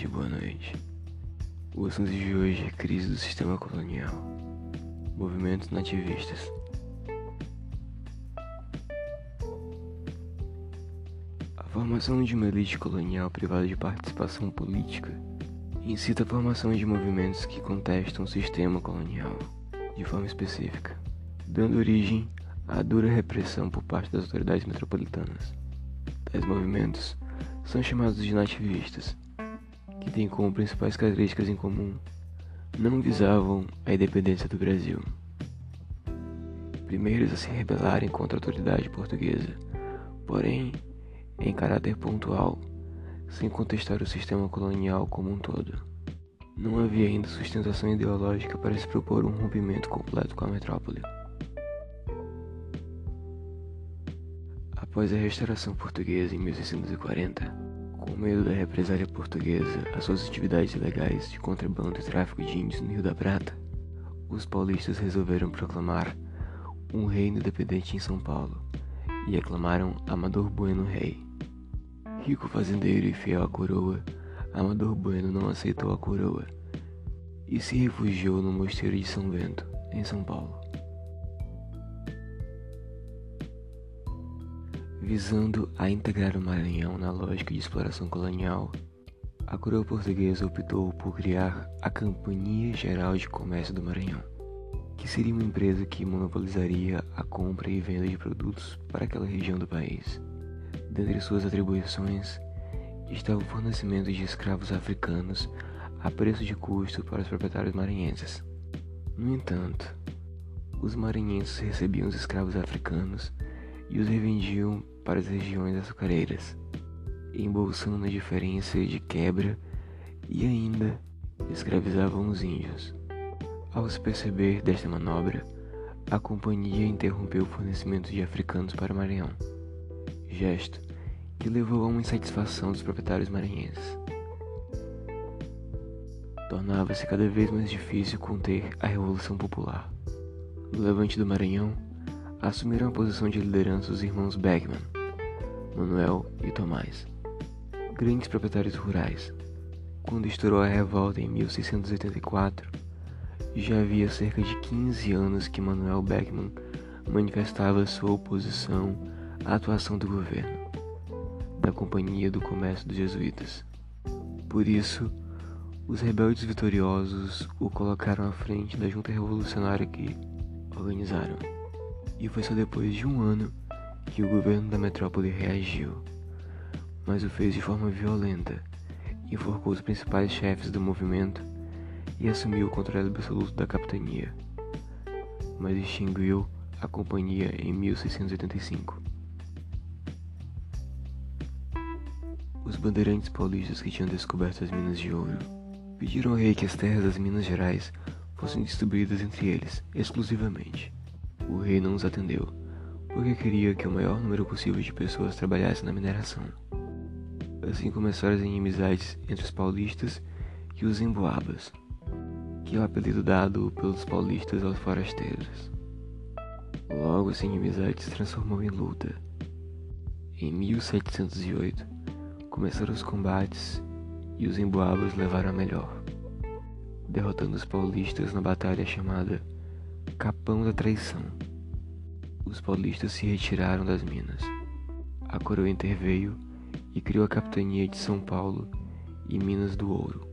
tarde, boa noite. O assunto de hoje é crise do sistema colonial. Movimentos nativistas. A formação de uma elite colonial privada de participação política incita a formação de movimentos que contestam o sistema colonial de forma específica, dando origem à dura repressão por parte das autoridades metropolitanas. Tais movimentos são chamados de nativistas, que têm como principais características em comum não visavam a independência do Brasil. Primeiros a se rebelarem contra a autoridade portuguesa, porém em caráter pontual, sem contestar o sistema colonial como um todo. Não havia ainda sustentação ideológica para se propor um rompimento completo com a metrópole. Após a restauração portuguesa em 1640, com medo da represália portuguesa às suas atividades ilegais de contrabando e tráfico de índios no Rio da Prata, os paulistas resolveram proclamar um reino independente em São Paulo e aclamaram Amador Bueno rei. Rico fazendeiro e fiel à coroa, Amador Bueno não aceitou a coroa e se refugiou no mosteiro de São Bento, em São Paulo. Visando a integrar o Maranhão na lógica de exploração colonial, a coroa portuguesa optou por criar a Companhia Geral de Comércio do Maranhão, que seria uma empresa que monopolizaria a compra e venda de produtos para aquela região do país. Dentre suas atribuições estava o fornecimento de escravos africanos a preço de custo para os proprietários maranhenses. No entanto, os maranhenses recebiam os escravos africanos e os revendiam para as regiões açucareiras, embolsando a diferença de quebra e ainda escravizavam os índios. Ao se perceber desta manobra, a companhia interrompeu o fornecimento de africanos para Maranhão, gesto que levou a uma insatisfação dos proprietários maranhenses. Tornava-se cada vez mais difícil conter a revolução popular. No levante do Maranhão, assumiram a posição de liderança os irmãos Beckman, Manuel e Tomás, grandes proprietários rurais. Quando estourou a revolta em 1684, já havia cerca de 15 anos que Manuel Beckman manifestava sua oposição à atuação do governo, da Companhia do Comércio dos Jesuítas. Por isso, os rebeldes vitoriosos o colocaram à frente da junta revolucionária que organizaram e foi só depois de um ano que o governo da metrópole reagiu, mas o fez de forma violenta, enforcou os principais chefes do movimento e assumiu o controle absoluto da capitania, mas extinguiu a companhia em 1685. Os bandeirantes paulistas que tinham descoberto as minas de ouro pediram ao rei que as terras das Minas Gerais fossem distribuídas entre eles exclusivamente. O rei não os atendeu, porque queria que o maior número possível de pessoas trabalhasse na mineração. Assim começaram as inimizades entre os paulistas e os emboabas, que é o apelido dado pelos paulistas aos forasteiros. Logo essa inimizade se transformou em luta. Em 1708, começaram os combates e os emboabas levaram a melhor, derrotando os paulistas na batalha chamada Capão da Traição. Os paulistas se retiraram das minas. A coroa interveio e criou a capitania de São Paulo e Minas do Ouro,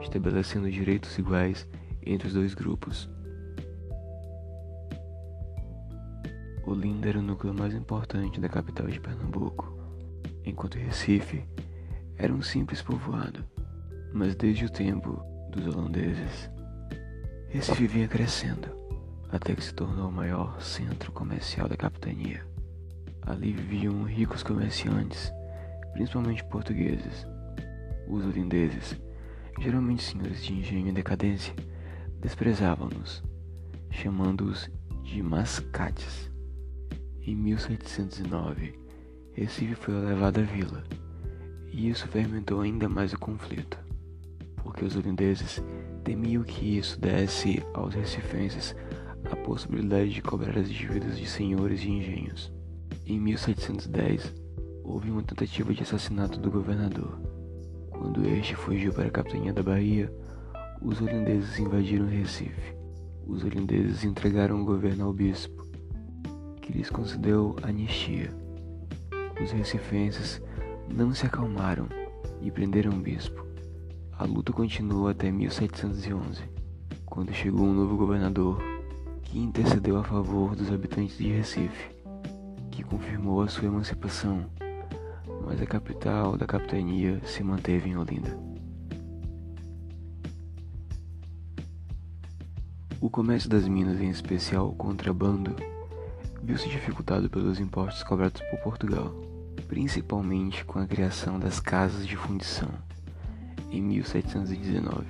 estabelecendo direitos iguais entre os dois grupos. Olinda era o núcleo mais importante da capital de Pernambuco, enquanto Recife era um simples povoado. Mas desde o tempo dos holandeses, Recife vinha crescendo até que se tornou o maior centro comercial da capitania. Ali viviam ricos comerciantes, principalmente portugueses. Os holandeses, geralmente senhores de engenho e decadência, desprezavam-nos, chamando-os de mascates. Em 1709, Recife foi elevada à vila, e isso fermentou ainda mais o conflito, porque os holandeses temiam que isso desse aos recifenses a possibilidade de cobrar as dívidas de senhores de engenhos. Em 1710, houve uma tentativa de assassinato do governador, Quando este fugiu para a capitania da Bahia, os holandeses invadiram Recife. Os holandeses entregaram o governo ao bispo, que lhes concedeu anistia. Os recifenses não se acalmaram e prenderam o bispo. A luta continuou até 1711, quando chegou um novo governador que intercedeu a favor dos habitantes de Recife, que confirmou a sua emancipação, mas a capital da capitania se manteve em Olinda. O comércio das minas, em especial o contrabando, viu-se dificultado pelos impostos cobrados por Portugal, principalmente com a criação das casas de fundição, em 1719.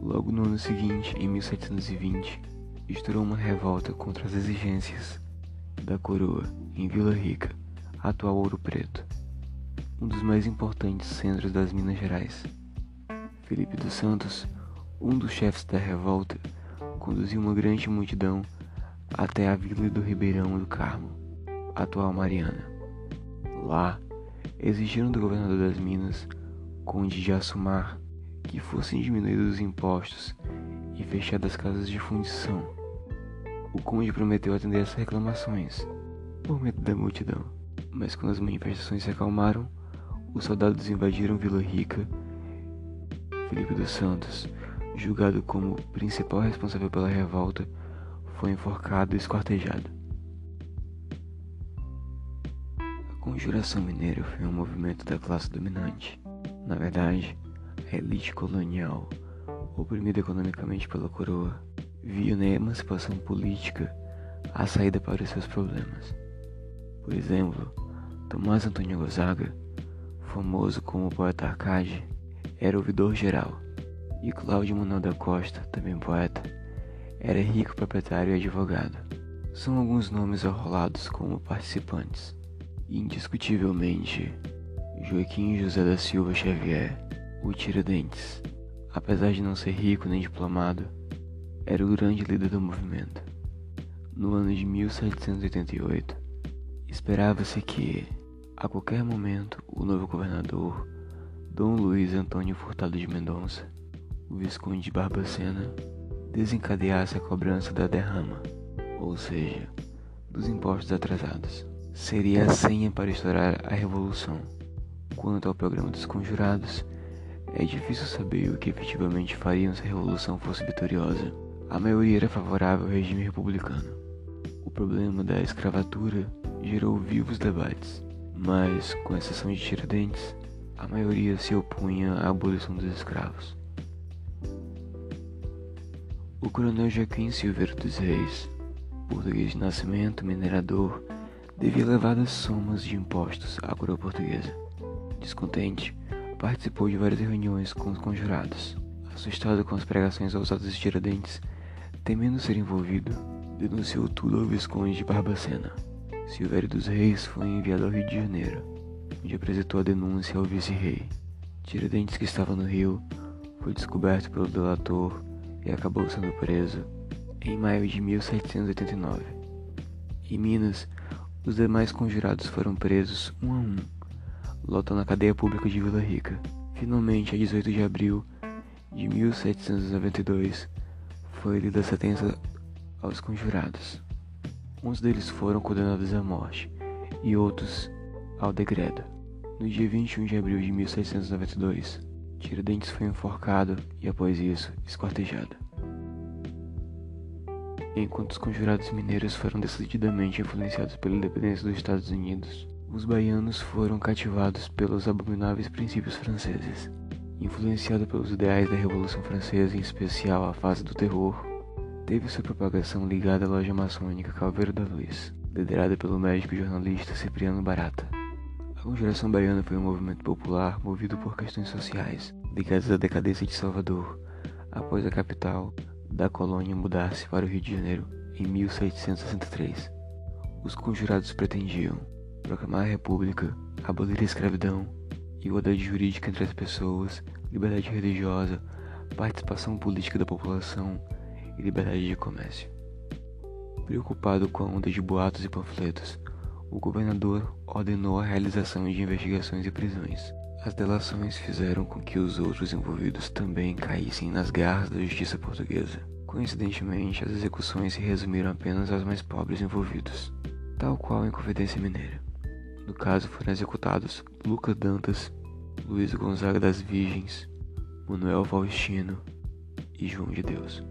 Logo no ano seguinte, em 1720, estourou uma revolta contra as exigências da coroa em Vila Rica, atual Ouro Preto, um dos mais importantes centros das Minas Gerais. Felipe dos Santos, um dos chefes da revolta, conduziu uma grande multidão até a vila do Ribeirão do Carmo, atual Mariana. Lá, exigiram do governador das Minas, Conde de Assumar, que fossem diminuídos os impostos e fechadas as casas de fundição. O conde prometeu atender essas reclamações, por medo da multidão. Mas quando as manifestações se acalmaram, os soldados invadiram Vila Rica. Felipe dos Santos julgado como principal responsável pela revolta, foi enforcado e esquartejado. A Conjuração Mineira foi um movimento da classe dominante. Na verdade, a elite colonial, oprimida economicamente pela coroa, via na emancipação política a saída para os seus problemas. Por exemplo, Tomás Antônio Gonzaga, famoso como poeta Arcade, era ouvidor geral e Cláudio Manuel da Costa, também poeta, era rico proprietário e advogado. São alguns nomes arrolados como participantes. Indiscutivelmente, Joaquim José da Silva Xavier, o Tiradentes, apesar de não ser rico nem diplomado, era o grande líder do movimento. No ano de 1788, esperava-se que, a qualquer momento, o novo governador, Dom Luiz Antônio Furtado de Mendonça, o Visconde de Barbacena desencadeasse a cobrança da derrama, ou seja, dos impostos atrasados. Seria a senha para estourar a revolução. Quanto ao programa dos conjurados, é difícil saber o que efetivamente fariam se a revolução fosse vitoriosa. A maioria era favorável ao regime republicano. O problema da escravatura gerou vivos debates, mas, com exceção de Tiradentes, a maioria se opunha à abolição dos escravos. O coronel Joaquim Silveira dos Reis, português de nascimento, minerador, devia elevadas somas de impostos à coroa portuguesa. Descontente, participou de várias reuniões com os conjurados. Assustado com as pregações ousadas de Tiradentes, temendo ser envolvido, denunciou tudo ao Visconde de Barbacena. Silvério dos Reis foi enviado ao Rio de Janeiro, onde apresentou a denúncia ao vice-rei. Tiradentes, que estava no Rio, foi descoberto pelo delator e acabou sendo preso em maio de 1789. Em Minas, os demais conjurados foram presos um a um, lotando a cadeia pública de Vila Rica. Finalmente, a 18 de abril de 1792, foi lida a sentença aos conjurados. Uns deles foram condenados à morte e outros ao degredo. No dia 21 de abril de 1792, Tiradentes foi enforcado e, após isso, esquartejado. Enquanto os conjurados mineiros foram decididamente influenciados pela independência dos Estados Unidos, os baianos foram cativados pelos abomináveis princípios franceses. Influenciado pelos ideais da Revolução Francesa, em especial a fase do terror, teve sua propagação ligada à loja maçônica Calveiro da Luz, liderada pelo médico e jornalista Cipriano Barata. A Conjuração Baiana foi um movimento popular movido por questões sociais, ligadas à decadência de Salvador, após a capital da colônia mudar-se para o Rio de Janeiro em 1763. Os conjurados pretendiam proclamar a república, abolir a escravidão, igualdade jurídica entre as pessoas, liberdade religiosa, participação política da população e liberdade de comércio. Preocupado com a onda de boatos e panfletos, o governador ordenou a realização de investigações e prisões. As delações fizeram com que os outros envolvidos também caíssem nas garras da justiça portuguesa. Coincidentemente, as execuções se resumiram apenas aos mais pobres envolvidos, tal qual em Confidência Mineira. No caso foram executados Lucas Dantas, Luiz Gonzaga das Virgens, Manuel Faustino e João de Deus.